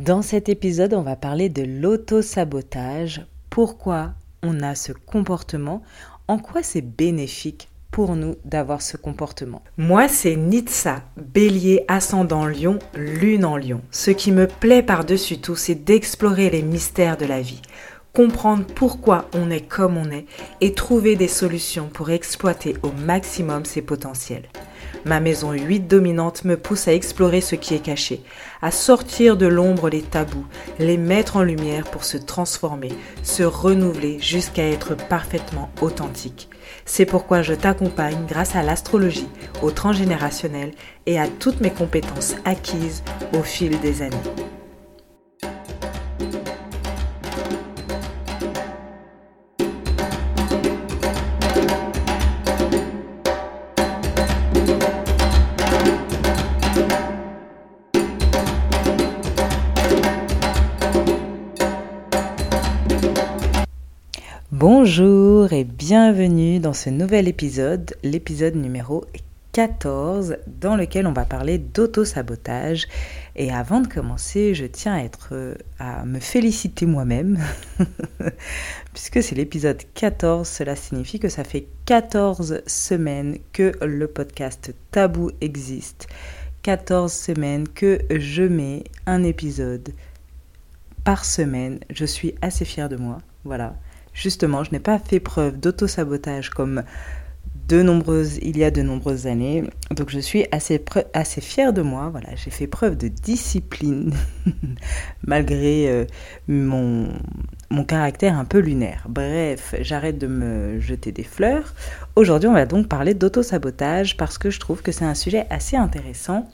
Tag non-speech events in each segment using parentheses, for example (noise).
Dans cet épisode, on va parler de l'auto-sabotage, pourquoi on a ce comportement, en quoi c'est bénéfique pour nous d'avoir ce comportement? Moi, c'est Nitsa, bélier ascendant lion, lune en lion. Ce qui me plaît par-dessus tout, c'est d'explorer les mystères de la vie, comprendre pourquoi on est comme on est et trouver des solutions pour exploiter au maximum ses potentiels. Ma maison 8 dominante me pousse à explorer ce qui est caché, à sortir de l'ombre les tabous, les mettre en lumière pour se transformer, se renouveler jusqu'à être parfaitement authentique. C'est pourquoi je t'accompagne grâce à l'astrologie, au transgénérationnel et à toutes mes compétences acquises au fil des années. Bonjour et bienvenue dans ce nouvel épisode, l'épisode numéro 14, dans lequel on va parler d'auto-sabotage. Et avant de commencer, je tiens à, être, à me féliciter moi-même, (laughs) puisque c'est l'épisode 14, cela signifie que ça fait 14 semaines que le podcast Tabou existe. 14 semaines que je mets un épisode par semaine. Je suis assez fière de moi. Voilà justement, je n'ai pas fait preuve d'auto-sabotage comme de nombreuses, il y a de nombreuses années. Donc je suis assez, fière de moi. Voilà, j'ai fait preuve de discipline (laughs) malgré euh, mon, mon caractère un peu lunaire. Bref, j'arrête de me jeter des fleurs. Aujourd'hui, on va donc parler d'auto-sabotage parce que je trouve que c'est un sujet assez intéressant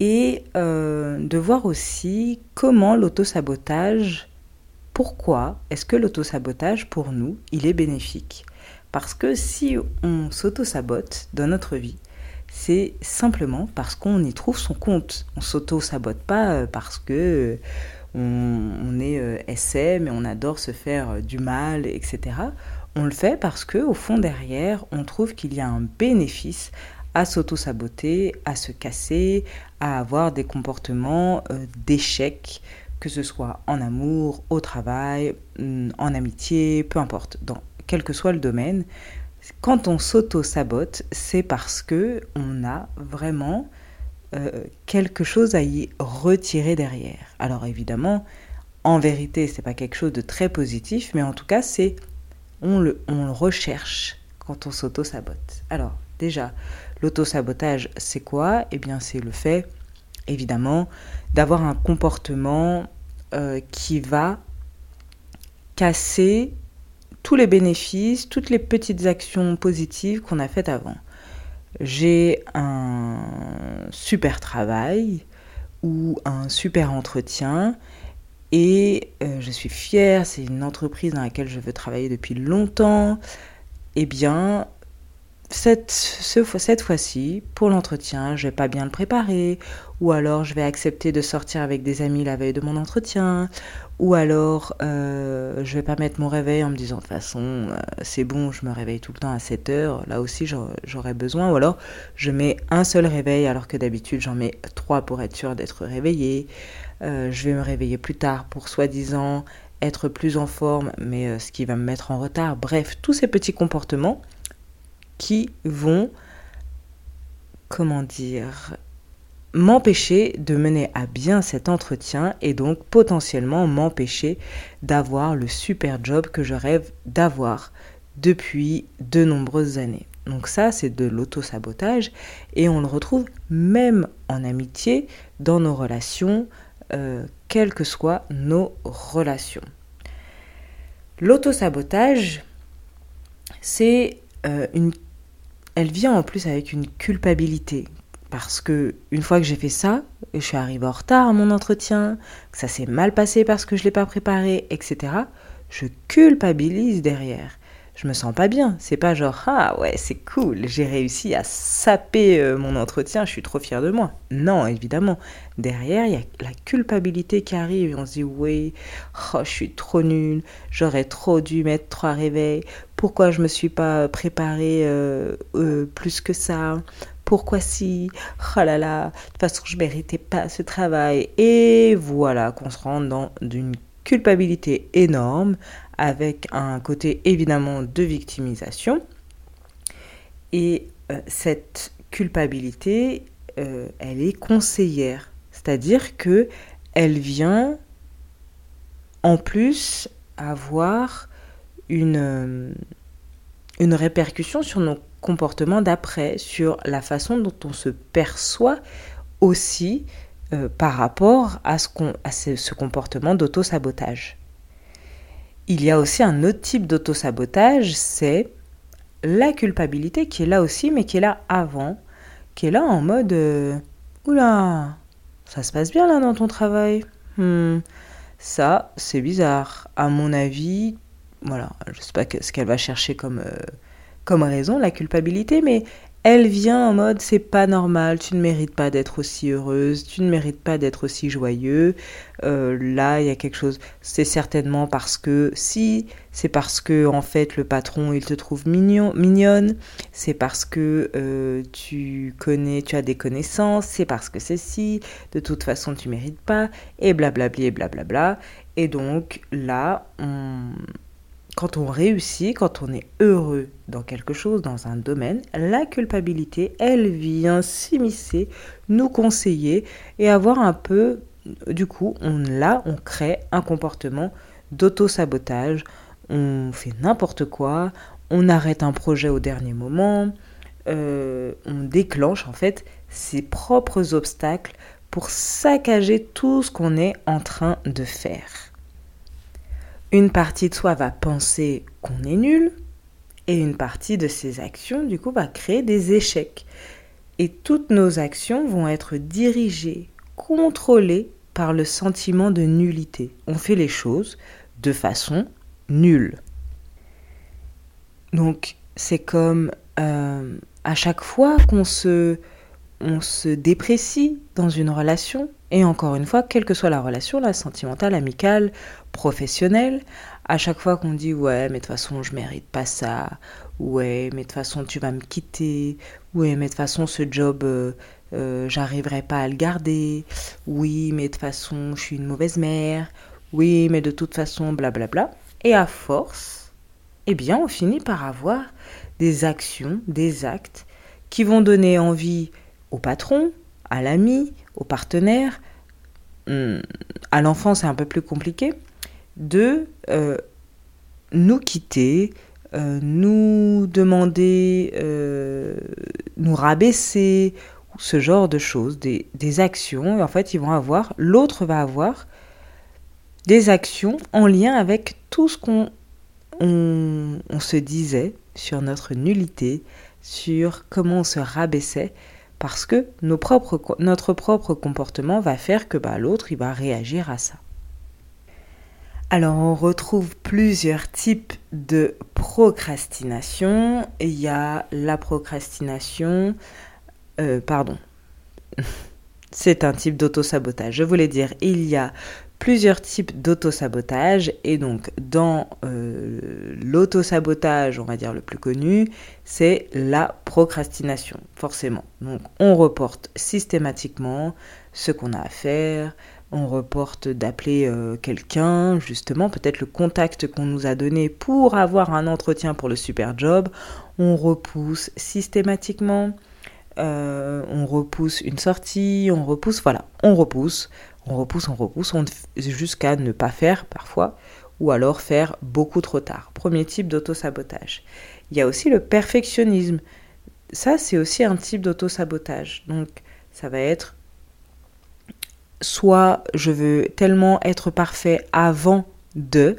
et euh, de voir aussi comment l'auto-sabotage pourquoi est-ce que l'autosabotage, pour nous, il est bénéfique? Parce que si on s'auto-sabote dans notre vie, c'est simplement parce qu'on y trouve son compte. On s'auto-sabote pas euh, parce que euh, on, est euh, SM et on adore se faire du mal, etc. On le fait parce que au fond derrière, on trouve qu'il y a un bénéfice à s'auto-saboter, à se casser, à avoir des comportements d'échec, que ce soit en amour, au travail, mm, en amitié, peu importe, dans quel que soit le domaine, quand on s'auto-sabote, c'est parce que on a vraiment euh, quelque chose à y retirer derrière. Alors évidemment, en vérité, c'est pas quelque chose de très positif, mais en tout cas, c'est on le, on le recherche quand on s'auto-sabote. Alors déjà, l'auto-sabotage, c'est quoi? Eh bien, c'est le fait évidemment, d'avoir un comportement euh, qui va casser tous les bénéfices, toutes les petites actions positives qu'on a faites avant. J'ai un super travail ou un super entretien et euh, je suis fière, c'est une entreprise dans laquelle je veux travailler depuis longtemps. Eh bien, cette, cette fois-ci, pour l'entretien, je vais pas bien le préparer, ou alors je vais accepter de sortir avec des amis la veille de mon entretien, ou alors euh, je vais pas mettre mon réveil en me disant de toute façon euh, c'est bon, je me réveille tout le temps à 7 heures, là aussi j'aurais besoin, ou alors je mets un seul réveil alors que d'habitude j'en mets trois pour être sûr d'être réveillé, euh, je vais me réveiller plus tard pour soi-disant être plus en forme, mais euh, ce qui va me mettre en retard, bref, tous ces petits comportements qui vont, comment dire, m'empêcher de mener à bien cet entretien et donc potentiellement m'empêcher d'avoir le super job que je rêve d'avoir depuis de nombreuses années. Donc ça, c'est de l'auto-sabotage et on le retrouve même en amitié, dans nos relations, euh, quelles que soient nos relations. L'auto-sabotage, c'est euh, une elle vient en plus avec une culpabilité. Parce que une fois que j'ai fait ça, je suis arrivée en retard à mon entretien, que ça s'est mal passé parce que je ne l'ai pas préparé, etc., je culpabilise derrière je me sens pas bien. C'est pas genre ah ouais c'est cool, j'ai réussi à saper euh, mon entretien, je suis trop fière de moi. Non évidemment, derrière il y a la culpabilité qui arrive et on se dit oui, oh, je suis trop nulle, j'aurais trop dû mettre trois réveils. Pourquoi je me suis pas préparée euh, euh, plus que ça? Pourquoi si, oh là là, de toute façon je méritais pas ce travail. Et voilà qu'on se rend dans une culpabilité énorme avec un côté évidemment de victimisation. Et euh, cette culpabilité, euh, elle est conseillère, c'est-à-dire que elle vient en plus avoir une, euh, une répercussion sur nos comportements d'après, sur la façon dont on se perçoit aussi par rapport à ce, à ce, ce comportement d'auto-sabotage. Il y a aussi un autre type d'auto-sabotage, c'est la culpabilité qui est là aussi, mais qui est là avant, qui est là en mode euh, Oula, ça se passe bien là dans ton travail hmm, Ça, c'est bizarre. À mon avis, voilà, je sais pas ce qu'elle va chercher comme, euh, comme raison, la culpabilité, mais elle vient en mode c'est pas normal, tu ne mérites pas d'être aussi heureuse, tu ne mérites pas d'être aussi joyeux. Euh, là, il y a quelque chose. C'est certainement parce que si, c'est parce que en fait le patron il te trouve mignon, mignonne, c'est parce que euh, tu connais, tu as des connaissances, c'est parce que c'est si. De toute façon, tu mérites pas et blablabla et blablabla. Et donc là, on quand on réussit, quand on est heureux dans quelque chose, dans un domaine, la culpabilité, elle vient s'immiscer, nous conseiller et avoir un peu, du coup, on là, on crée un comportement d'auto-sabotage, on fait n'importe quoi, on arrête un projet au dernier moment, euh, on déclenche en fait ses propres obstacles pour saccager tout ce qu'on est en train de faire. Une partie de soi va penser qu'on est nul et une partie de ses actions, du coup, va créer des échecs. Et toutes nos actions vont être dirigées, contrôlées par le sentiment de nullité. On fait les choses de façon nulle. Donc, c'est comme euh, à chaque fois qu'on se, on se déprécie dans une relation, et encore une fois, quelle que soit la relation, la sentimentale, amicale, professionnelle, à chaque fois qu'on dit ouais, mais de toute façon, je mérite pas ça, ouais, mais de toute façon, tu vas me quitter, ouais, mais de toute façon, ce job, euh, euh, j'arriverai pas à le garder, oui, mais de toute façon, je suis une mauvaise mère, oui, mais de toute façon, blablabla. Bla, bla. Et à force, eh bien, on finit par avoir des actions, des actes qui vont donner envie au patron, à l'ami, au partenaire, hmm, à l'enfant c'est un peu plus compliqué, de euh, nous quitter, euh, nous demander, euh, nous rabaisser, ce genre de choses, des, actions. Et en fait, ils vont avoir, l'autre va avoir des actions en lien avec tout ce qu'on on se disait sur notre nullité, sur comment on se rabaissait parce que notre propre comportement va faire que bah, l'autre il va réagir à ça. Alors on retrouve plusieurs types de procrastination. Il y a la procrastination, euh, pardon, (laughs) c'est un type d'auto-sabotage. Je voulais dire, il y a plusieurs types d'auto-sabotage. Et donc dans euh, l'auto-sabotage, on va dire le plus connu, c'est la procrastination, forcément. Donc on reporte systématiquement ce qu'on a à faire, on reporte d'appeler euh, quelqu'un, justement, peut-être le contact qu'on nous a donné pour avoir un entretien pour le super job, on repousse systématiquement. Euh, on repousse une sortie, on repousse, voilà, on repousse, on repousse, on repousse, jusqu'à ne pas faire parfois, ou alors faire beaucoup trop tard. Premier type d'auto-sabotage. Il y a aussi le perfectionnisme. Ça, c'est aussi un type d'auto-sabotage. Donc, ça va être soit je veux tellement être parfait avant de,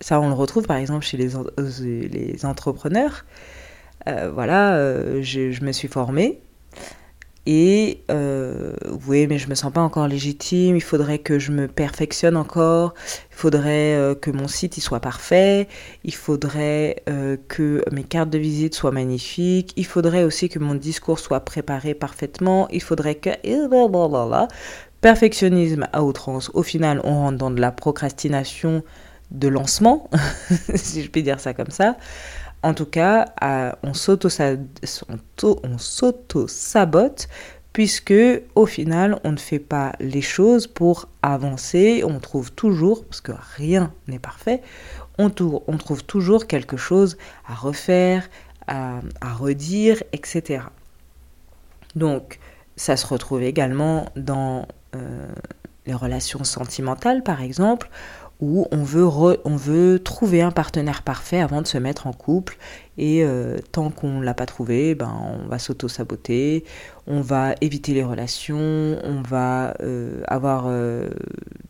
ça on le retrouve par exemple chez les, euh, entrepreneurs. Euh, voilà, euh, je, me suis formée, et euh, oui, mais je me sens pas encore légitime. Il faudrait que je me perfectionne encore. Il faudrait euh, que mon site il soit parfait. Il faudrait euh, que mes cartes de visite soient magnifiques. Il faudrait aussi que mon discours soit préparé parfaitement. Il faudrait que perfectionnisme à outrance. Au final, on rentre dans de la procrastination de lancement, (laughs) si je puis dire ça comme ça. En tout cas, on s'auto-sabote puisque au final, on ne fait pas les choses pour avancer, on trouve toujours, parce que rien n'est parfait, on, trouve toujours quelque chose à refaire, à, redire, etc. Donc, ça se retrouve également dans euh, les relations sentimentales, par exemple, où on veut, on veut trouver un partenaire parfait avant de se mettre en couple. Et euh, tant qu'on ne l'a pas trouvé, ben, on va s'auto-saboter, on va éviter les relations, on va euh, avoir euh,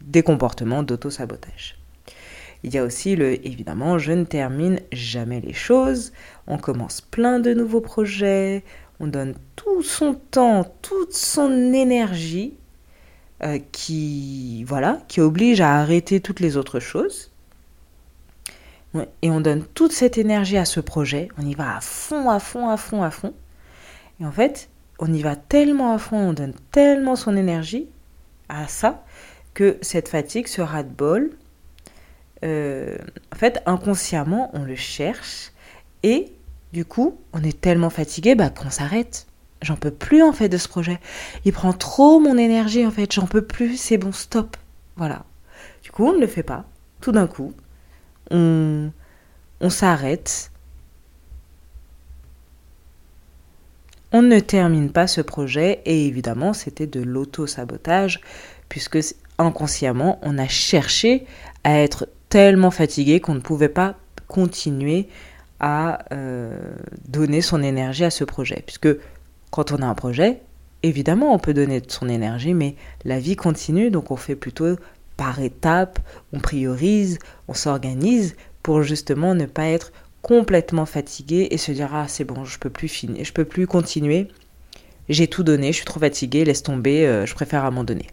des comportements d'auto-sabotage. Il y a aussi le évidemment, je ne termine jamais les choses, on commence plein de nouveaux projets, on donne tout son temps, toute son énergie euh, qui, voilà, qui oblige à arrêter toutes les autres choses. Et on donne toute cette énergie à ce projet, on y va à fond, à fond, à fond, à fond. Et en fait, on y va tellement à fond, on donne tellement son énergie à ça, que cette fatigue, ce ras-de-bol, euh, en fait, inconsciemment, on le cherche et du coup, on est tellement fatigué bah, qu'on s'arrête. J'en peux plus en fait de ce projet. Il prend trop mon énergie en fait. J'en peux plus. C'est bon, stop. Voilà. Du coup, on ne le fait pas. Tout d'un coup, on, on s'arrête. On ne termine pas ce projet et évidemment, c'était de l'auto-sabotage puisque inconsciemment, on a cherché à être tellement fatigué qu'on ne pouvait pas continuer à euh, donner son énergie à ce projet. Puisque quand on a un projet, évidemment, on peut donner de son énergie, mais la vie continue, donc on fait plutôt par étapes, on priorise, on s'organise pour justement ne pas être complètement fatigué et se dire ah c'est bon, je peux plus finir, je peux plus continuer. J'ai tout donné, je suis trop fatigué, laisse tomber, euh, je préfère abandonner.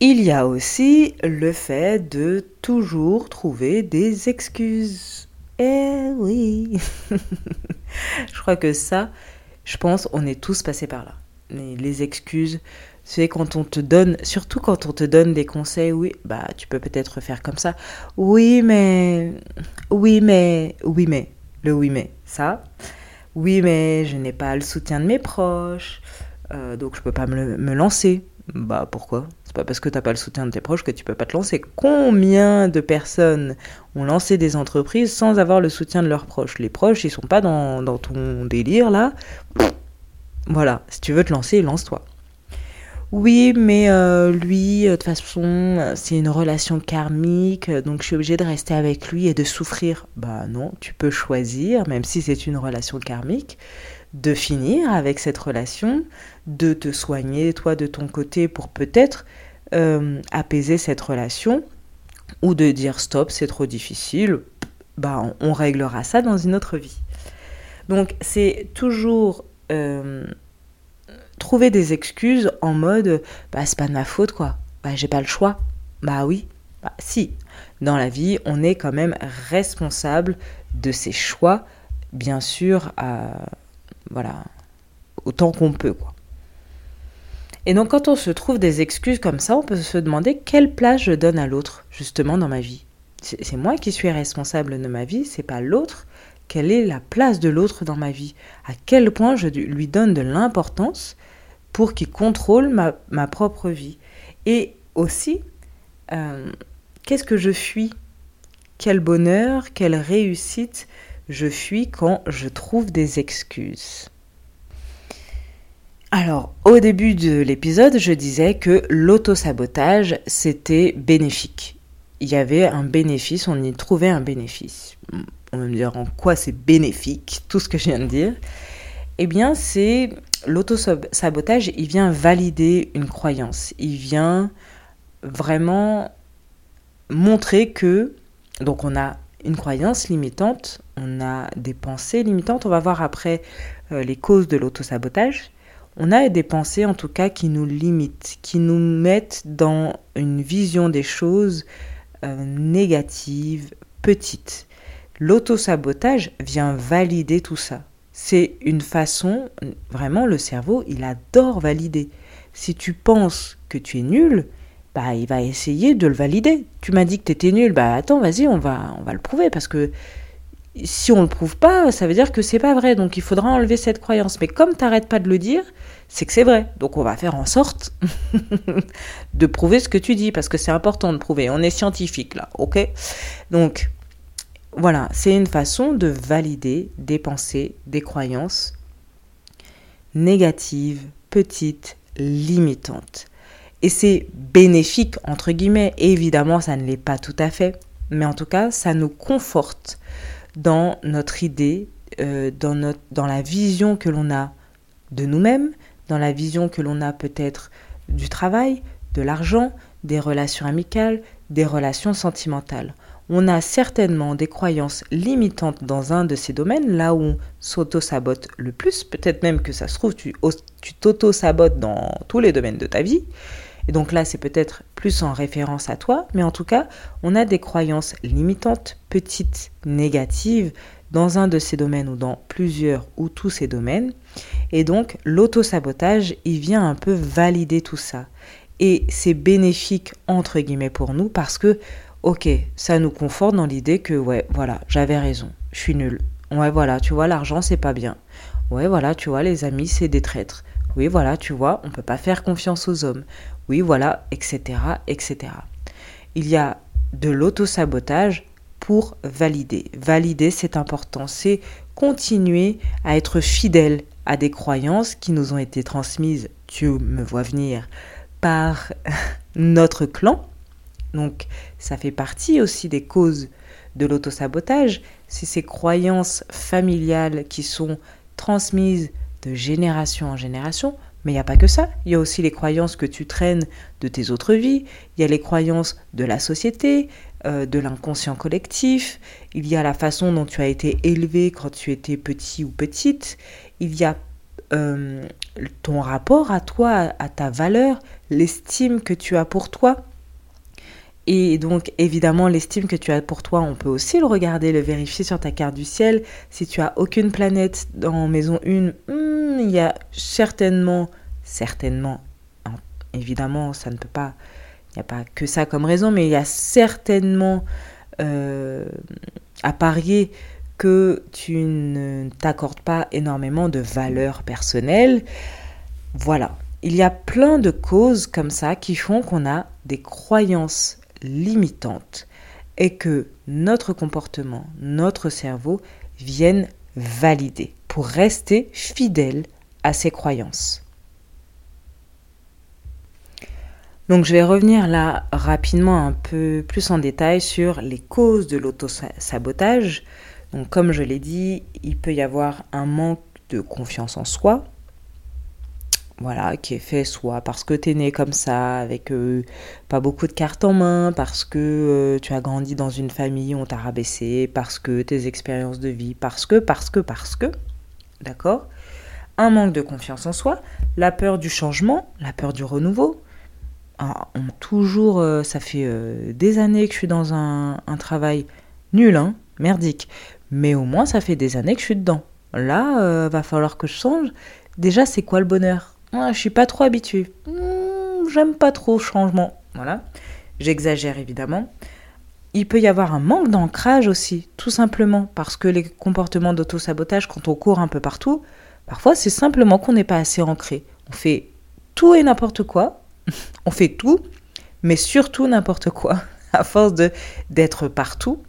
Il y a aussi le fait de toujours trouver des excuses. Eh oui. (laughs) je crois que ça, je pense, on est tous passés par là. Mais les excuses, c'est quand on te donne, surtout quand on te donne des conseils, oui, bah tu peux peut-être faire comme ça. Oui, mais, oui, mais, oui, mais, le oui, mais, ça. Oui, mais je n'ai pas le soutien de mes proches, euh, donc je peux pas me, me lancer. Bah pourquoi? Pas parce que t'as pas le soutien de tes proches que tu peux pas te lancer. Combien de personnes ont lancé des entreprises sans avoir le soutien de leurs proches? Les proches, ils sont pas dans, dans ton délire là. Voilà, si tu veux te lancer, lance-toi. Oui, mais euh, lui, euh, de toute façon, c'est une relation karmique, donc je suis obligée de rester avec lui et de souffrir. Bah non, tu peux choisir, même si c'est une relation karmique, de finir avec cette relation, de te soigner toi de ton côté pour peut-être euh, apaiser cette relation, ou de dire stop, c'est trop difficile, bah on, réglera ça dans une autre vie. Donc c'est toujours euh, trouver des excuses en mode bah c'est pas de ma faute quoi, bah j'ai pas le choix, bah oui, bah si. Dans la vie, on est quand même responsable de ses choix, bien sûr, voilà, autant qu'on peut, quoi. Et donc quand on se trouve des excuses comme ça, on peut se demander quelle place je donne à l'autre, justement, dans ma vie. C'est moi qui suis responsable de ma vie, c'est pas l'autre. Quelle est la place de l'autre dans ma vie? À quel point je lui donne de l'importance pour qu'il contrôle ma, propre vie? Et aussi, euh, qu'est-ce que je fuis? Quel bonheur, quelle réussite je fuis quand je trouve des excuses? Alors, au début de l'épisode, je disais que l'autosabotage, c'était bénéfique. Il y avait un bénéfice, on y trouvait un bénéfice. On va me dire en quoi c'est bénéfique, tout ce que je viens de dire. Eh bien, c'est l'autosabotage, il vient valider une croyance. Il vient vraiment montrer que, donc on a une croyance limitante, on a des pensées limitantes, on va voir après euh, les causes de l'autosabotage. On a des pensées en tout cas qui nous limitent, qui nous mettent dans une vision des choses euh, négatives, petites. L'autosabotage vient valider tout ça. C'est une façon, vraiment le cerveau, il adore valider. Si tu penses que tu es nul, bah, il va essayer de le valider. Tu m'as dit que tu étais nul, bah attends, vas-y, on va, on va le prouver parce que si on ne le prouve pas, ça veut dire que c'est pas vrai. Donc il faudra enlever cette croyance. Mais comme tu n'arrêtes pas de le dire, c'est que c'est vrai. Donc on va faire en sorte (laughs) de prouver ce que tu dis, parce que c'est important de prouver. On est scientifique là, ok? Donc voilà, c'est une façon de valider des pensées, des croyances négatives, petites, limitantes. Et c'est bénéfique, entre guillemets. évidemment, ça ne l'est pas tout à fait. Mais en tout cas, ça nous conforte dans notre idée, euh, dans, notre, dans la vision que l'on a de nous-mêmes, dans la vision que l'on a peut-être du travail, de l'argent, des relations amicales, des relations sentimentales. On a certainement des croyances limitantes dans un de ces domaines, là où on s'auto-sabote le plus. Peut-être même que ça se trouve, tu t'auto-sabotes dans tous les domaines de ta vie. Et donc là, c'est peut-être plus en référence à toi, mais en tout cas, on a des croyances limitantes, petites, négatives, dans un de ces domaines ou dans plusieurs ou tous ces domaines. Et donc, l'auto-sabotage, il vient un peu valider tout ça. Et c'est bénéfique, entre guillemets, pour nous parce que, ok, ça nous conforte dans l'idée que, ouais, voilà, j'avais raison, je suis nul. Ouais, voilà, tu vois, l'argent, c'est pas bien. Ouais, voilà, tu vois, les amis, c'est des traîtres. Oui, voilà, tu vois, on ne peut pas faire confiance aux hommes. Oui, voilà, etc., etc. Il y a de l'auto-sabotage pour valider. Valider, c'est important. C'est continuer à être fidèle à des croyances qui nous ont été transmises, tu me vois venir, par (laughs) notre clan. Donc, ça fait partie aussi des causes de l'auto-sabotage. C'est ces croyances familiales qui sont transmises de génération en génération. Mais il n'y a pas que ça. Il y a aussi les croyances que tu traînes de tes autres vies. Il y a les croyances de la société, euh, de l'inconscient collectif. Il y a la façon dont tu as été élevé quand tu étais petit ou petite. Il y a euh, ton rapport à toi, à ta valeur, l'estime que tu as pour toi. Et donc, évidemment, l'estime que tu as pour toi, on peut aussi le regarder, le vérifier sur ta carte du ciel. Si tu as aucune planète dans maison 1, hmm, il y a certainement, certainement, évidemment, ça ne peut pas, il n'y a pas que ça comme raison, mais il y a certainement euh, à parier que tu ne t'accordes pas énormément de valeur personnelle. Voilà. Il y a plein de causes comme ça qui font qu'on a des croyances limitante et que notre comportement, notre cerveau viennent valider pour rester fidèle à ses croyances. Donc je vais revenir là rapidement un peu plus en détail sur les causes de l'autosabotage. Donc comme je l'ai dit, il peut y avoir un manque de confiance en soi, voilà, qui est fait soit parce que tu es né comme ça, avec euh, pas beaucoup de cartes en main, parce que euh, tu as grandi dans une famille où on t'a rabaissé, parce que tes expériences de vie, parce que, parce que, parce que, d'accord? Un manque de confiance en soi, la peur du changement, la peur du renouveau. Ah, on, toujours, euh, ça fait des années que je suis dans un, un travail nul, hein, merdique, mais au moins ça fait des années que je suis dedans. Là, va falloir que je change. Déjà, c'est quoi le bonheur? Ah, je suis pas trop habituée. Hmm, j'aime pas trop le changement. Voilà. J'exagère évidemment. Il peut y avoir un manque d'ancrage aussi, tout simplement, parce que les comportements d'auto-sabotage, quand on court un peu partout, parfois c'est simplement qu'on n'est pas assez ancré. On fait tout et n'importe quoi, (laughs) on fait tout, mais surtout n'importe quoi, (laughs) à force d'être partout.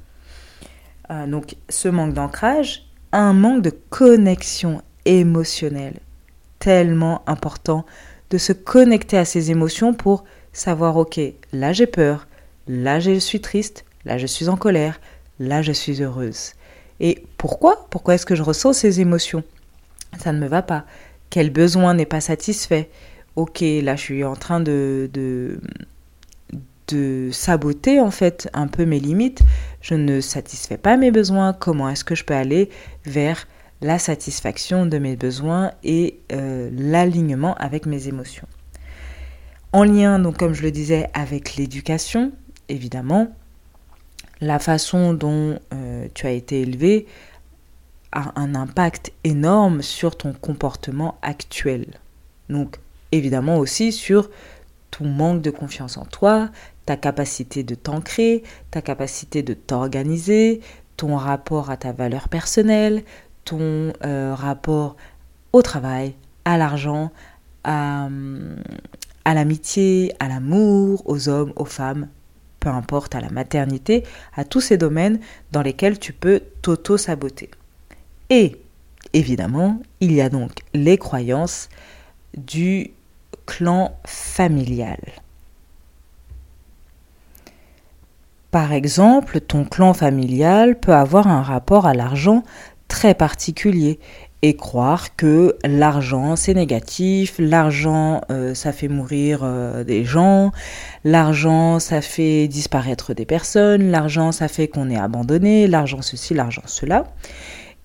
Euh, donc ce manque d'ancrage, un manque de connexion émotionnelle tellement important de se connecter à ses émotions pour savoir, ok, là j'ai peur, là je suis triste, là je suis en colère, là je suis heureuse. Et pourquoi? Pourquoi est-ce que je ressens ces émotions? Ça ne me va pas. Quel besoin n'est pas satisfait? Ok, là je suis en train de, de, de saboter en fait un peu mes limites. Je ne satisfais pas mes besoins. Comment est-ce que je peux aller vers la satisfaction de mes besoins et euh, l'alignement avec mes émotions. En lien, donc comme je le disais, avec l'éducation, évidemment, la façon dont euh, tu as été élevé a un impact énorme sur ton comportement actuel. Donc évidemment aussi sur ton manque de confiance en toi, ta capacité de t'ancrer, ta capacité de t'organiser, ton rapport à ta valeur personnelle, ton euh, rapport au travail, à l'argent, à, à l'amitié, à l'amour, aux hommes, aux femmes, peu importe, à la maternité, à tous ces domaines dans lesquels tu peux t'auto-saboter. Et évidemment, il y a donc les croyances du clan familial. Par exemple, ton clan familial peut avoir un rapport à l'argent très particulier et croire que l'argent c'est négatif, l'argent euh, ça fait mourir euh, des gens, l'argent ça fait disparaître des personnes, l'argent ça fait qu'on est abandonné, l'argent ceci, l'argent cela.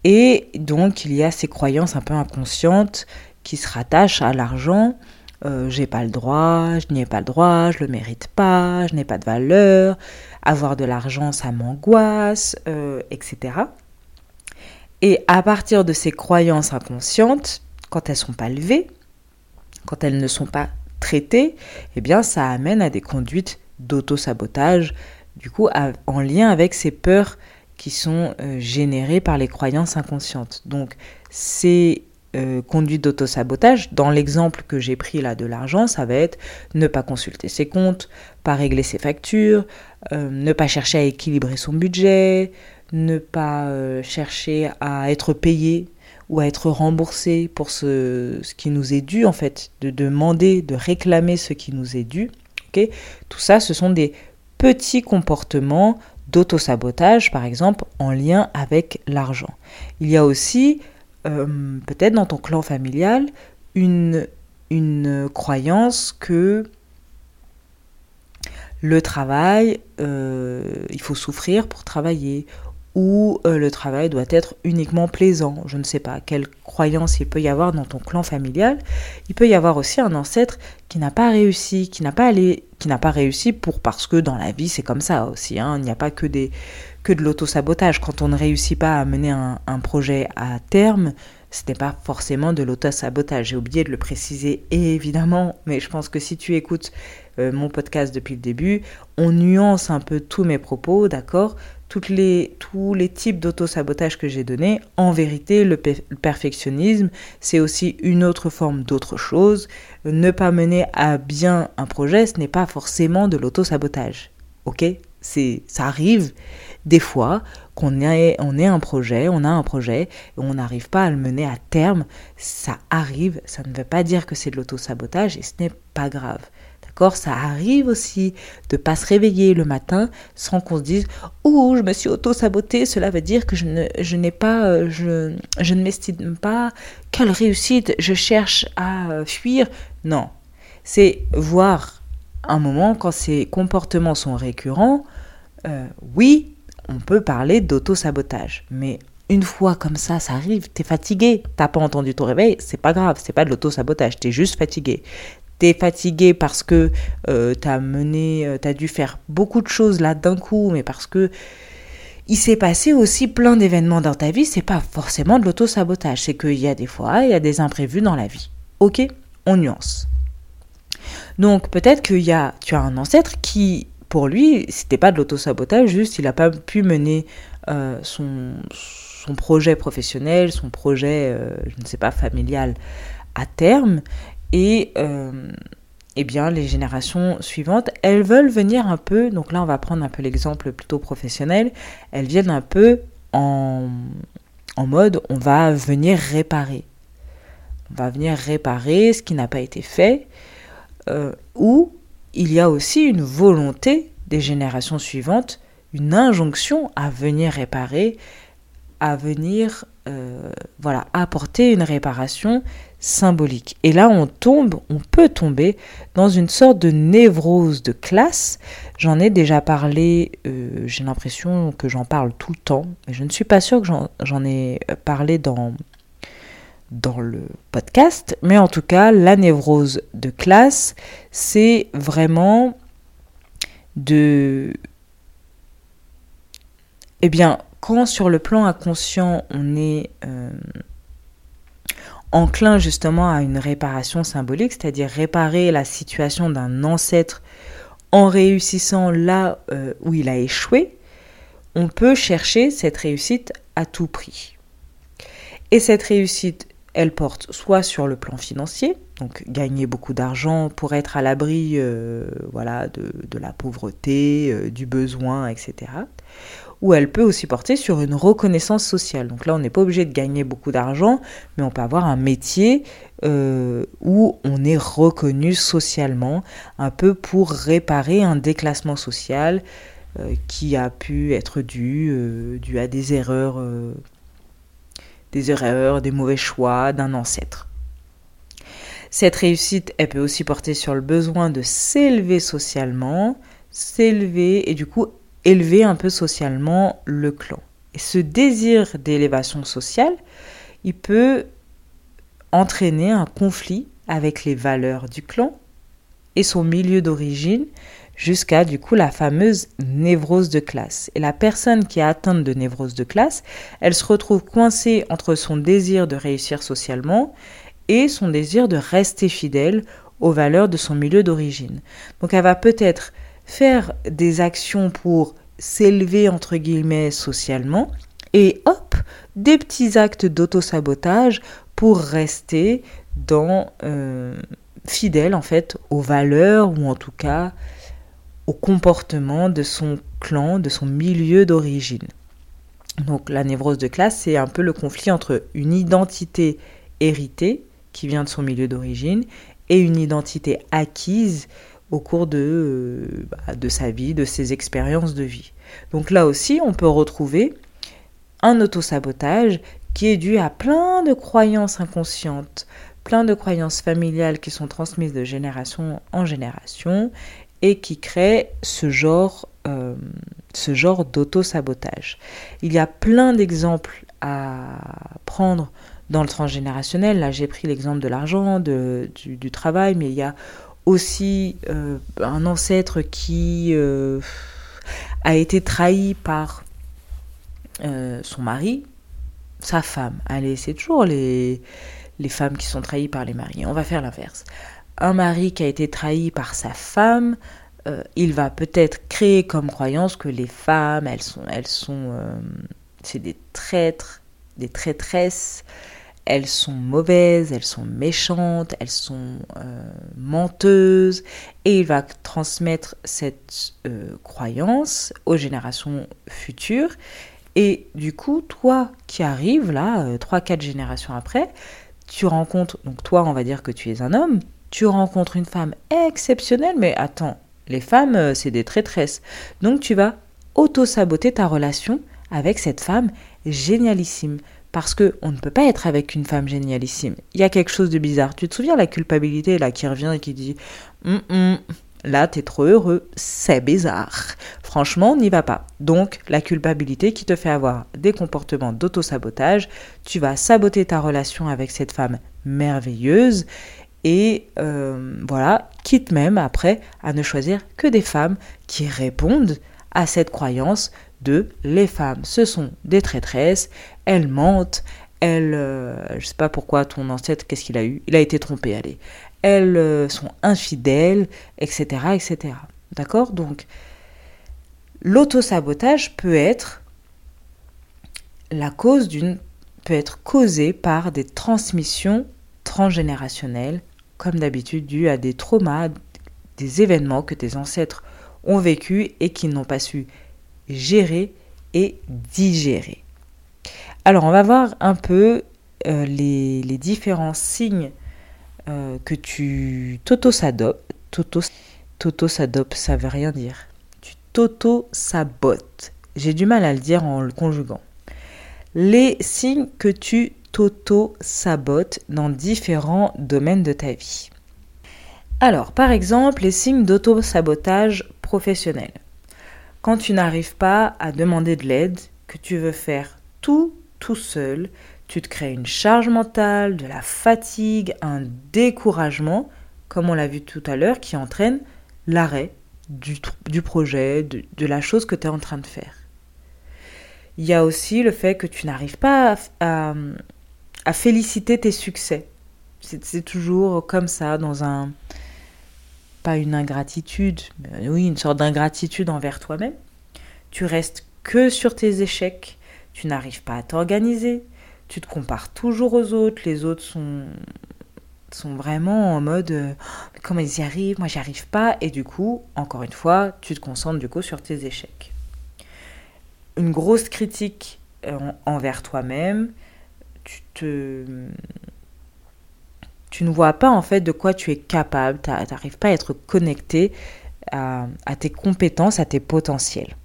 Et donc il y a ces croyances un peu inconscientes qui se rattachent à l'argent. Euh, j'ai pas le droit, je n'y ai pas le droit, je le mérite pas, je n'ai pas de valeur, avoir de l'argent ça m'angoisse, etc. Et à partir de ces croyances inconscientes, quand elles ne sont pas levées, quand elles ne sont pas traitées, eh bien ça amène à des conduites d'auto-sabotage, du coup en lien avec ces peurs qui sont euh, générées par les croyances inconscientes. Donc ces euh, conduites d'auto-sabotage, dans l'exemple que j'ai pris là de l'argent, ça va être ne pas consulter ses comptes, pas régler ses factures, euh, ne pas chercher à équilibrer son budget, ne pas euh, chercher à être payé ou à être remboursé pour ce, qui nous est dû, en fait, de demander, de réclamer ce qui nous est dû. Tout ça, ce sont des petits comportements d'auto-sabotage, par exemple, en lien avec l'argent. Il y a aussi, euh, peut-être dans ton clan familial, une, une croyance que le travail, euh, il faut souffrir pour travailler, ou euh, le travail doit être uniquement plaisant. Je ne sais pas quelle croyance il peut y avoir dans ton clan familial. Il peut y avoir aussi un ancêtre qui n'a pas réussi, qui n'a pas allé, qui n'a pas réussi pour parce que dans la vie c'est comme ça aussi. Hein. Il n'y a pas que des que de l'auto-sabotage. Quand on ne réussit pas à mener un, projet à terme, ce n'est pas forcément de l'auto-sabotage. J'ai oublié de le préciser évidemment, mais je pense que si tu écoutes euh, mon podcast depuis le début, on nuance un peu tous mes propos, d'accord? Les, tous les types d'auto-sabotage que j'ai donnés, en vérité, le, perfectionnisme, c'est aussi une autre forme d'autre chose. Ne pas mener à bien un projet, ce n'est pas forcément de l'auto-sabotage. Ok? C'est, Ça arrive des fois qu'on ait, on un projet, on a un projet, et on n'arrive pas à le mener à terme. Ça arrive, ça ne veut pas dire que c'est de l'auto-sabotage et ce n'est pas grave. Ça arrive aussi de pas se réveiller le matin sans qu'on se dise Oh, je me suis auto-saboté, cela veut dire que je, ne, je n'ai pas, euh, je, je ne m'estime pas, quelle réussite, je cherche à euh, fuir. Non, c'est voir un moment quand ces comportements sont récurrents, euh, oui, on peut parler d'auto-sabotage, mais une fois comme ça, ça arrive, t'es fatigué, t'as pas entendu ton réveil, c'est pas grave, c'est pas de l'auto-sabotage, t'es juste fatigué t'es fatigué parce que euh, t'as mené, euh, t'as dû faire beaucoup de choses là d'un coup, mais parce que il s'est passé aussi plein d'événements dans ta vie, c'est pas forcément de l'auto-sabotage, c'est qu'il y a des fois, il y a des imprévus dans la vie. Ok On nuance. Donc peut-être qu'il y a, tu as un ancêtre qui, pour lui, c'était pas de l'auto-sabotage, juste il n'a pas pu mener euh, son, son projet professionnel, son projet, je ne sais pas, familial à terme, et euh, eh bien, les générations suivantes, elles veulent venir un peu, donc là on va prendre un peu l'exemple plutôt professionnel, elles viennent un peu en, en mode on va venir réparer. On va venir réparer ce qui n'a pas été fait, euh, ou il y a aussi une volonté des générations suivantes, une injonction à venir réparer, à venir euh, voilà, apporter une réparation symbolique. Et là, on tombe, on peut tomber dans une sorte de névrose de classe. J'en ai déjà parlé, euh, j'ai l'impression que j'en parle tout le temps, mais je ne suis pas sûre que j'en ai parlé dans, dans le podcast. Mais en tout cas, la névrose de classe, c'est vraiment de... Eh bien, quand sur le plan inconscient, on est... Euh, enclin justement à une réparation symbolique, c'est-à-dire réparer la situation d'un ancêtre en réussissant là euh, où il a échoué, on peut chercher cette réussite à tout prix. Et cette réussite, elle porte soit sur le plan financier, donc gagner beaucoup d'argent pour être à l'abri euh, de, la pauvreté, du besoin, etc. Ou elle peut aussi porter sur une reconnaissance sociale. Donc là, on n'est pas obligé de gagner beaucoup d'argent, mais on peut avoir un métier euh, où on est reconnu socialement, un peu pour réparer un déclassement social qui a pu être dû, dû à des erreurs des erreurs, des mauvais choix d'un ancêtre. Cette réussite, elle peut aussi porter sur le besoin de s'élever socialement, s'élever et du coup élever un peu socialement le clan. Et ce désir d'élévation sociale, il peut entraîner un conflit avec les valeurs du clan et son milieu d'origine jusqu'à du coup la fameuse névrose de classe. Et la personne qui est atteinte de névrose de classe, elle se retrouve coincée entre son désir de réussir socialement et son désir de rester fidèle aux valeurs de son milieu d'origine. Donc elle va peut-être faire des actions pour s'élever entre guillemets socialement et hop, des petits actes d'auto-sabotage pour rester dans euh, fidèle en fait aux valeurs ou en tout cas au comportement de son clan, de son milieu d'origine. Donc la névrose de classe, c'est un peu le conflit entre une identité héritée, qui vient de son milieu d'origine, et une identité acquise au cours de, euh, bah, de sa vie, de ses expériences de vie. Donc là aussi, on peut retrouver un autosabotage qui est dû à plein de croyances inconscientes, plein de croyances familiales qui sont transmises de génération en génération et qui crée ce genre, euh. Il y a plein d'exemples à prendre dans le transgénérationnel. Là, j'ai pris l'exemple de l'argent, du, travail, mais il y a aussi euh, un ancêtre qui euh, a été trahi par son mari, sa femme. Allez, c'est toujours les, les femmes qui sont trahies par les maris. On va faire l'inverse un mari qui a été trahi par sa femme, euh, il va peut-être créer comme croyance que les femmes, elles sont, elles sont, euh, c'est des traîtres, des traîtresses, elles sont mauvaises, elles sont méchantes, elles sont euh, menteuses, et il va transmettre cette croyance aux générations futures. Et du coup, toi qui arrives là, trois, quatre générations après, tu rencontres, donc toi, on va dire que tu es un homme, tu rencontres une femme exceptionnelle, mais attends, les femmes, euh, c'est des traîtresses. Donc tu vas auto-saboter ta relation avec cette femme génialissime. Parce que on ne peut pas être avec une femme génialissime. Il y a quelque chose de bizarre. Tu te souviens la culpabilité là qui revient et qui dit hum, hum, là t'es trop heureux, c'est bizarre. Franchement, n'y va pas. Donc la culpabilité qui te fait avoir des comportements d'auto-sabotage, tu vas saboter ta relation avec cette femme merveilleuse et euh, voilà, quitte même après à ne choisir que des femmes qui répondent à cette croyance de les femmes, ce sont des traîtresses, elles mentent, elles, euh, je sais pas pourquoi ton ancêtre, qu'est-ce qu'il a eu? Il a été trompé, allez. Elles euh, sont infidèles, etc., etc. D'accord? Donc, l'autosabotage peut être la cause d'une, peut être causé par des transmissions transgénérationnelles comme d'habitude dû à des traumas, des événements que tes ancêtres ont vécu et qu'ils n'ont pas su gérer et digérer. Alors on va voir un peu euh, les, différents signes euh, que tu t'auto-sadopes. T'auto-sadopes, ça veut rien dire. Tu t'auto-sabotes. J'ai du mal à le dire en le conjuguant. Les signes que tu t'auto-sabotes dans différents domaines de ta vie. Alors, par exemple, les signes d'auto-sabotage professionnel. Quand tu n'arrives pas à demander de l'aide, que tu veux faire tout tout seul, tu te crées une charge mentale, de la fatigue, un découragement, comme on l'a vu tout à l'heure, qui entraîne l'arrêt du, projet, de la chose que tu es en train de faire. Il y a aussi le fait que tu n'arrives pas à, à féliciter tes succès. C'est toujours comme ça, dans un... Pas une ingratitude, mais oui, une sorte d'ingratitude envers toi-même. Tu restes que sur tes échecs, tu n'arrives pas à t'organiser, tu te compares toujours aux autres, les autres sont, sont vraiment en mode euh, comment ils y arrivent, moi j'y arrive pas, et du coup, encore une fois, tu te concentres du coup sur tes échecs. Une grosse critique euh, envers toi-même, tu te tu ne vois pas en fait de quoi tu es capable, tu n'arrives pas à être connecté à, tes compétences, à tes potentiels.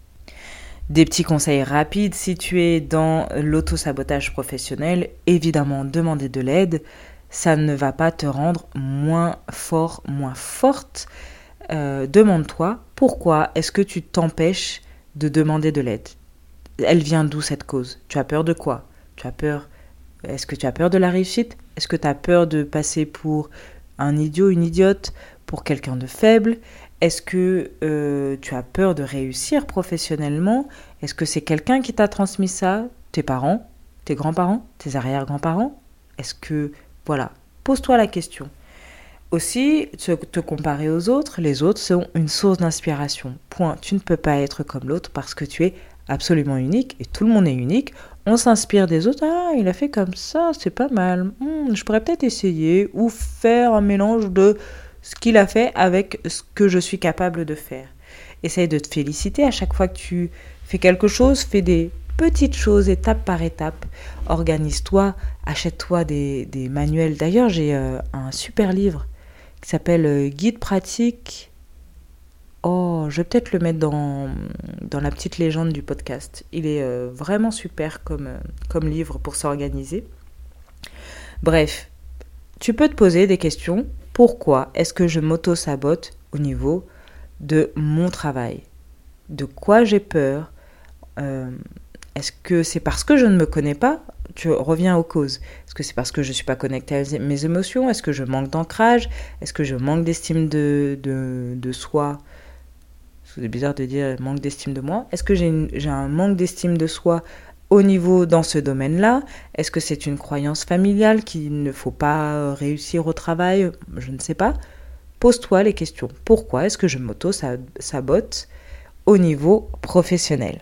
Des petits conseils rapides, si tu es dans l'auto-sabotage professionnel, évidemment, demander de l'aide, ça ne va pas te rendre moins fort, moins forte. Euh, demande-toi pourquoi est-ce que tu t'empêches de demander de l'aide? Elle vient d'où cette cause? Tu as peur de quoi? Tu as peur Est-ce que tu as peur de la réussite? Est-ce que tu as peur de passer pour un idiot, une idiote, pour quelqu'un de faible? Est-ce que euh, tu as peur de réussir professionnellement? Est-ce que c'est quelqu'un qui t'a transmis ça? Tes parents? Tes grands-parents? Tes arrière-grands-parents? Est-ce que... Voilà, pose-toi la question. Aussi, te, comparer aux autres, les autres sont une source d'inspiration. Point. Tu ne peux pas être comme l'autre parce que tu es absolument unique et tout le monde est unique. On s'inspire des autres. Ah, il a fait comme ça, c'est pas mal. Hmm, je pourrais peut-être essayer ou faire un mélange de ce qu'il a fait avec ce que je suis capable de faire. Essaye de te féliciter à chaque fois que tu fais quelque chose, fais des petites choses étape par étape. Organise-toi, achète-toi des, manuels. D'ailleurs, j'ai euh, un super livre qui s'appelle euh, Guide pratique. Oh, je vais peut-être le mettre dans, dans la petite légende du podcast. Il est euh, vraiment super comme, comme livre pour s'organiser. Bref, tu peux te poser des questions pourquoi est-ce que je m'auto-sabote au niveau de mon travail? De quoi j'ai peur? Euh, Est-ce que c'est parce que je ne me connais pas? Tu reviens aux causes. Est-ce que c'est parce que je ne suis pas connectée à mes émotions? Est-ce que je manque d'ancrage? Est-ce que je manque d'estime de, de, soi? C'est bizarre de dire manque d'estime de moi. Est-ce que j'ai un manque d'estime de soi au niveau dans ce domaine-là Est-ce que c'est une croyance familiale qu'il ne faut pas réussir au travail? Je ne sais pas. Pose-toi les questions. Pourquoi est-ce que je m'auto-sabote au niveau professionnel?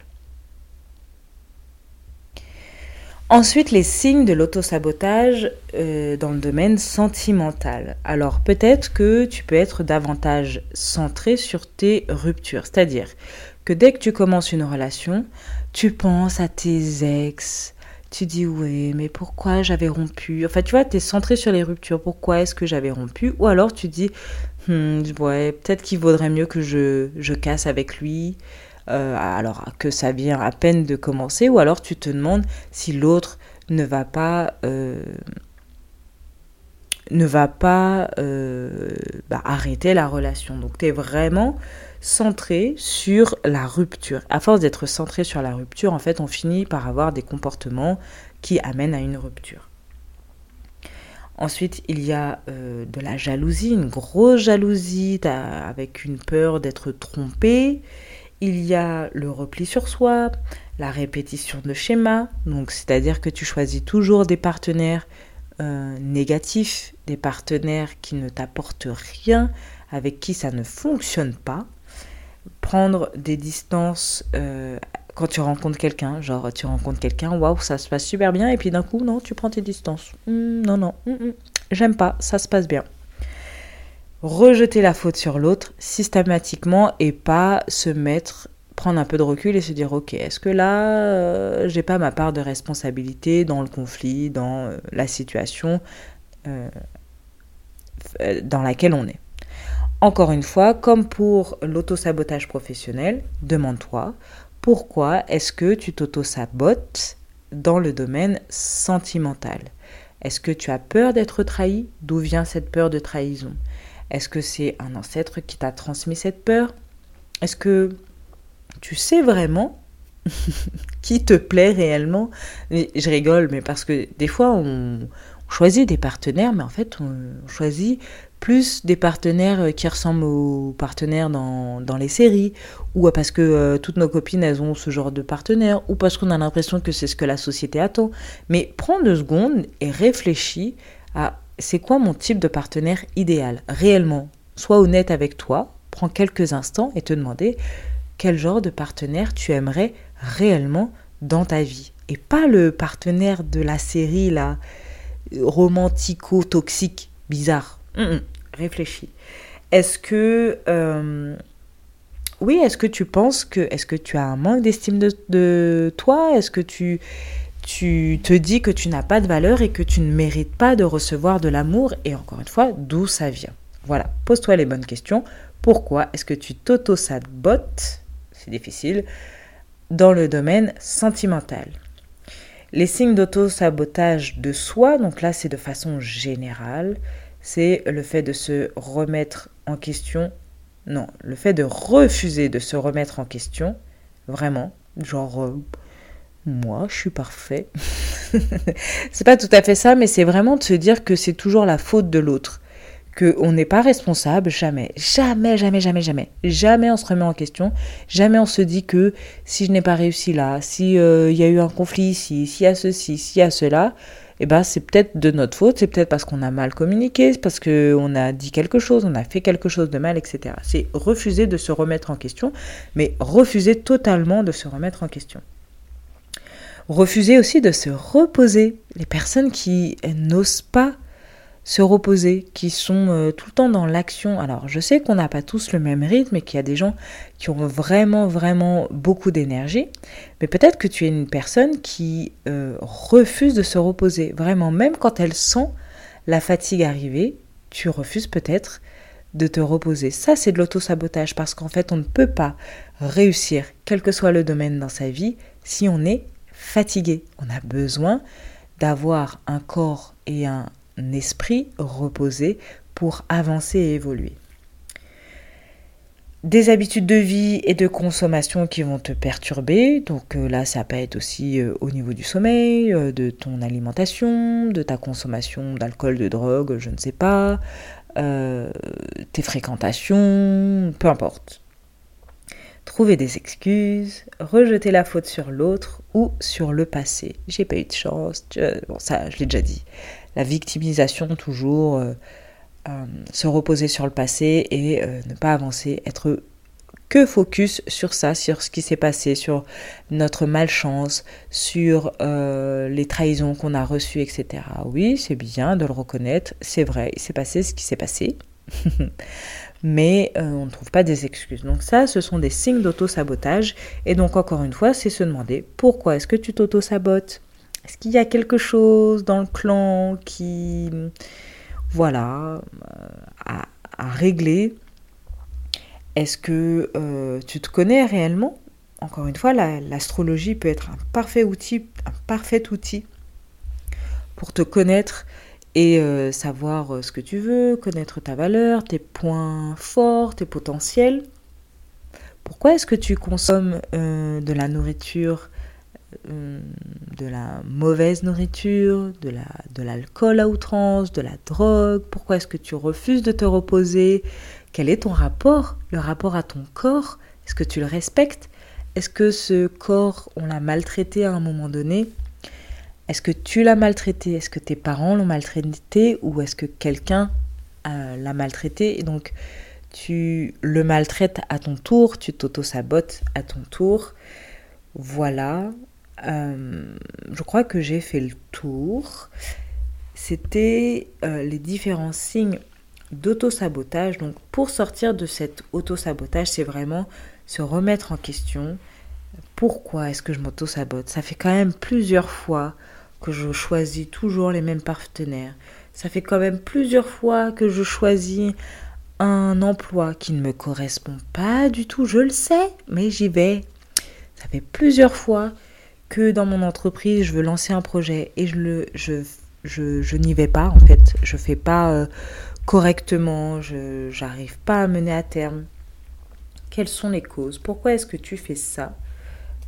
Ensuite, les signes de l'auto-sabotage euh, dans le domaine sentimental. Alors, peut-être que tu peux être davantage centré sur tes ruptures. C'est-à-dire que dès que tu commences une relation, tu penses à tes ex, tu dis oui, mais pourquoi j'avais rompu? Enfin, tu vois, tu es centré sur les ruptures. Pourquoi est-ce que j'avais rompu? Ou alors tu dis, hmm, ouais, peut-être qu'il vaudrait mieux que je, je casse avec lui, euh, alors que ça vient à peine de commencer. Ou alors tu te demandes si l'autre ne va pas... Euh, ne va pas euh, bah, arrêter la relation. Donc tu es vraiment centré sur la rupture. À force d'être centré sur la rupture, en fait, on finit par avoir des comportements qui amènent à une rupture. Ensuite, il y a euh, de la jalousie, une grosse jalousie avec une peur d'être trompé. Il y a le repli sur soi, la répétition de schémas, donc c'est-à-dire que tu choisis toujours des partenaires euh, négatifs, des partenaires qui ne t'apportent rien, avec qui ça ne fonctionne pas prendre des distances euh, quand tu rencontres quelqu'un. Genre, tu rencontres quelqu'un, waouh, ça se passe super bien, et puis d'un coup, non, tu prends tes distances. Hmm, non, non, hmm, hmm, j'aime pas, ça se passe bien. Rejeter la faute sur l'autre systématiquement et pas se mettre, prendre un peu de recul et se dire, ok, est-ce que là, euh, j'ai pas ma part de responsabilité dans le conflit, dans euh, la situation dans laquelle on est? Encore une fois, comme pour l'auto-sabotage professionnel, demande-toi pourquoi est-ce que tu t'auto-sabotes dans le domaine sentimental? Est-ce que tu as peur d'être trahi? D'où vient cette peur de trahison? Est-ce que c'est un ancêtre qui t'a transmis cette peur? Est-ce que tu sais vraiment (laughs) qui te plaît réellement? Je rigole, mais parce que des fois on, choisit des partenaires, mais en fait on choisit plus des partenaires euh, qui ressemblent aux partenaires dans, dans les séries, ou parce que euh, toutes nos copines, elles ont ce genre de partenaire, ou parce qu'on a l'impression que c'est ce que la société attend. Mais prends deux secondes et réfléchis à c'est quoi mon type de partenaire idéal, réellement. Sois honnête avec toi, prends quelques instants et te demander quel genre de partenaire tu aimerais réellement dans ta vie et pas le partenaire de la série là romantico-toxique bizarre. Réfléchis. Est-ce que euh, oui, est-ce que tu penses que est-ce que tu as un manque d'estime de, toi? Est-ce que tu tu te dis que tu n'as pas de valeur et que tu ne mérites pas de recevoir de l'amour? Et encore une fois, d'où ça vient? Voilà, pose-toi les bonnes questions. Pourquoi est-ce que tu t'auto-sabotes C'est difficile dans le domaine sentimental? Les signes d'auto-sabotage de soi, donc là c'est de façon générale, c'est le fait de se remettre en question. Non, le fait de refuser de se remettre en question, vraiment, genre euh, moi je suis parfait. (laughs) c'est pas tout à fait ça, mais c'est vraiment de se dire que c'est toujours la faute de l'autre. Qu'on n'est pas responsable, jamais, jamais, jamais, jamais, jamais, jamais on se remet en question, jamais on se dit que si je n'ai pas réussi là, si euh, il y a eu un conflit ici, s'il y a ceci, s'il y a cela, eh ben c'est peut-être de notre faute, c'est peut-être parce qu'on a mal communiqué, c'est parce qu'on a dit quelque chose, on a fait quelque chose de mal, etc. C'est refuser de se remettre en question, mais refuser totalement de se remettre en question. Refuser aussi de se reposer. Les personnes qui n'osent pas se reposer, qui sont euh, tout le temps dans l'action. Alors je sais qu'on n'a pas tous le même rythme et qu'il y a des gens qui ont vraiment vraiment beaucoup d'énergie, mais peut-être que tu es une personne qui euh, refuse de se reposer. Vraiment, même quand elle sent la fatigue arriver, tu refuses peut-être de te reposer. Ça, c'est de l'auto-sabotage parce qu'en fait, on ne peut pas réussir, quel que soit le domaine dans sa vie, si on est fatigué. On a besoin d'avoir un corps et un esprit reposé pour avancer et évoluer. Des habitudes de vie et de consommation qui vont te perturber. Donc euh, là, ça peut être aussi euh, au niveau du sommeil, euh, de ton alimentation, de ta consommation d'alcool, de drogue, je ne sais pas, tes fréquentations, peu importe. Trouver des excuses, rejeter la faute sur l'autre ou sur le passé. J'ai pas eu de chance, bon ça je l'ai déjà dit la victimisation toujours, euh, euh, se reposer sur le passé et euh, ne pas avancer, être que focus sur ça, sur ce qui s'est passé, sur notre malchance, sur les trahisons qu'on a reçues, etc. Oui, c'est bien de le reconnaître, c'est vrai, il s'est passé ce qui s'est passé, (laughs) mais on ne trouve pas des excuses. Donc ça, ce sont des signes d'auto-sabotage, et donc encore une fois, c'est se demander pourquoi est-ce que tu t'auto-sabotes? Est-ce qu'il y a quelque chose dans le clan qui, voilà, euh, à, régler Est-ce que euh, tu te connais réellement? Encore une fois, l'astrologie peut être un parfait outil, pour te connaître et euh, savoir ce que tu veux, connaître ta valeur, tes points forts, tes potentiels. Pourquoi est-ce que tu consommes de la nourriture euh, de la mauvaise nourriture, de, la, de l'alcool à outrance, de la drogue. Pourquoi est-ce que tu refuses de te reposer? Quel est ton rapport? Le rapport à ton corps? Est-ce que tu le respectes? Est-ce que ce corps, on l'a maltraité à un moment donné? Est-ce que tu l'as maltraité? Est-ce que tes parents l'ont maltraité? Ou est-ce que quelqu'un euh, l'a maltraité? Et donc, tu le maltraites à ton tour, tu t'auto-sabotes à ton tour. Voilà, euh, je crois que j'ai fait le tour. C'était euh, les différents signes d'auto-sabotage. Donc pour sortir de cet auto-sabotage, c'est vraiment se remettre en question. Pourquoi est-ce que je m'auto-sabote? Ça fait quand même plusieurs fois que je choisis toujours les mêmes partenaires. Ça fait quand même plusieurs fois que je choisis un emploi qui ne me correspond pas du tout. Je le sais, mais j'y vais. Ça fait plusieurs fois dans mon entreprise, je veux lancer un projet et je, n'y vais pas en fait. Je fais pas euh, correctement, je n'arrive pas à mener à terme. Quelles sont les causes? Pourquoi est-ce que tu fais ça?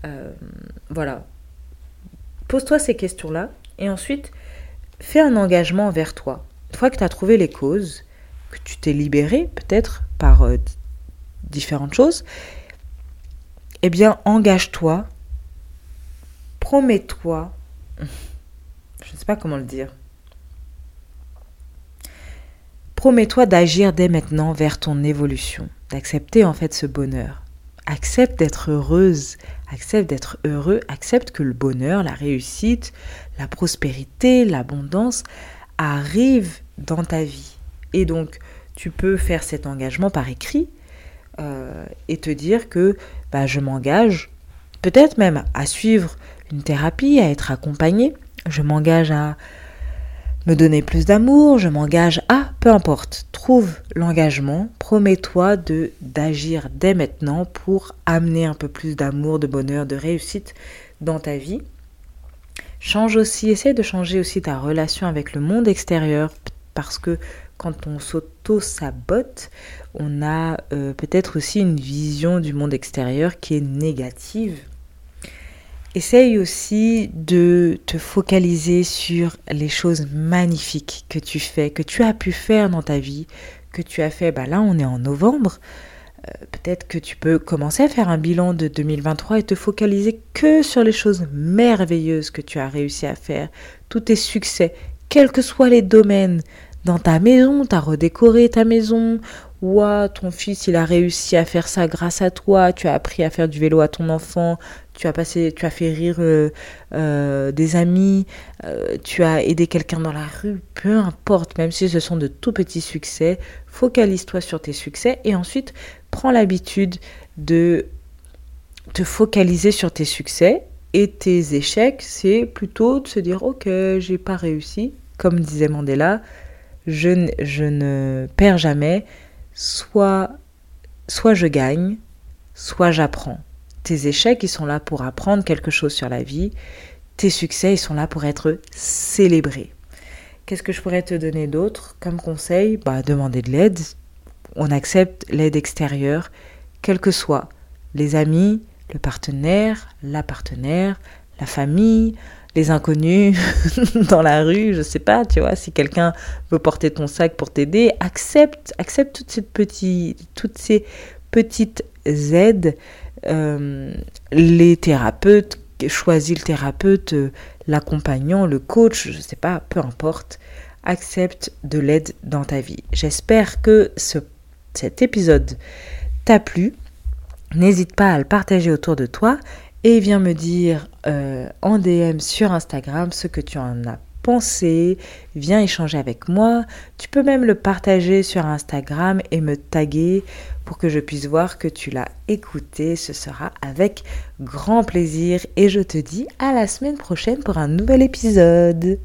Euh, Voilà. Pose-toi ces questions-là et ensuite fais un engagement envers toi. Une fois que tu as trouvé les causes, que tu t'es libéré peut-être par euh, différentes choses, eh bien engage-toi promets-toi, je ne sais pas comment le dire, promets-toi d'agir dès maintenant vers ton évolution, d'accepter en fait ce bonheur. Accepte d'être heureuse, accepte d'être heureux, accepte que le bonheur, la réussite, la prospérité, l'abondance arrivent dans ta vie. Et donc, tu peux faire cet engagement par écrit euh, et te dire que bah, je m'engage peut-être même à suivre une thérapie, à être accompagné, je m'engage à me donner plus d'amour, je m'engage à, peu importe, trouve l'engagement, promets-toi de d'agir dès maintenant pour amener un peu plus d'amour, de bonheur, de réussite dans ta vie. Change aussi, essaie de changer aussi ta relation avec le monde extérieur parce que quand on s'auto-sabote, on a euh, peut-être aussi une vision du monde extérieur qui est négative Essaye aussi de te focaliser sur les choses magnifiques que tu fais, que tu as pu faire dans ta vie, que tu as fait. Bah là, on est en novembre. Euh, peut-être que tu peux commencer à faire un bilan de 2023 et te focaliser que sur les choses merveilleuses que tu as réussi à faire, tous tes succès, quels que soient les domaines. Dans ta maison, tu as redécoré ta maison, ou ton fils il a réussi à faire ça grâce à toi, tu as appris à faire du vélo à ton enfant, tu as passé, tu as fait rire euh, euh, des amis, euh, tu as aidé quelqu'un dans la rue, peu importe, même si ce sont de tout petits succès, focalise-toi sur tes succès et ensuite prends l'habitude de te focaliser sur tes succès et tes échecs, c'est plutôt de se dire ok, j'ai pas réussi, comme disait Mandela, je, ne perds jamais, soit soit je gagne, soit j'apprends. Tes échecs, ils sont là pour apprendre quelque chose sur la vie. Tes succès, ils sont là pour être célébrés. Qu'est-ce que je pourrais te donner d'autre comme conseil? Bah, demander de l'aide. On accepte l'aide extérieure, quels que soient les amis, le partenaire, la partenaire, la famille, les inconnus (laughs) dans la rue, je sais pas, tu vois, si quelqu'un veut porter ton sac pour t'aider, accepte, accepte toutes ces petites, toutes ces petites aides euh, les thérapeutes, choisis le thérapeute, euh, l'accompagnant, le coach, je ne sais pas, peu importe, accepte de l'aide dans ta vie. J'espère que ce, cet épisode t'a plu. N'hésite pas à le partager autour de toi et viens me dire euh, en DM sur Instagram ce que tu en as viens échanger avec moi. Tu peux même le partager sur Instagram et me taguer pour que je puisse voir que tu l'as écouté. Ce sera avec grand plaisir et je te dis à la semaine prochaine pour un nouvel épisode.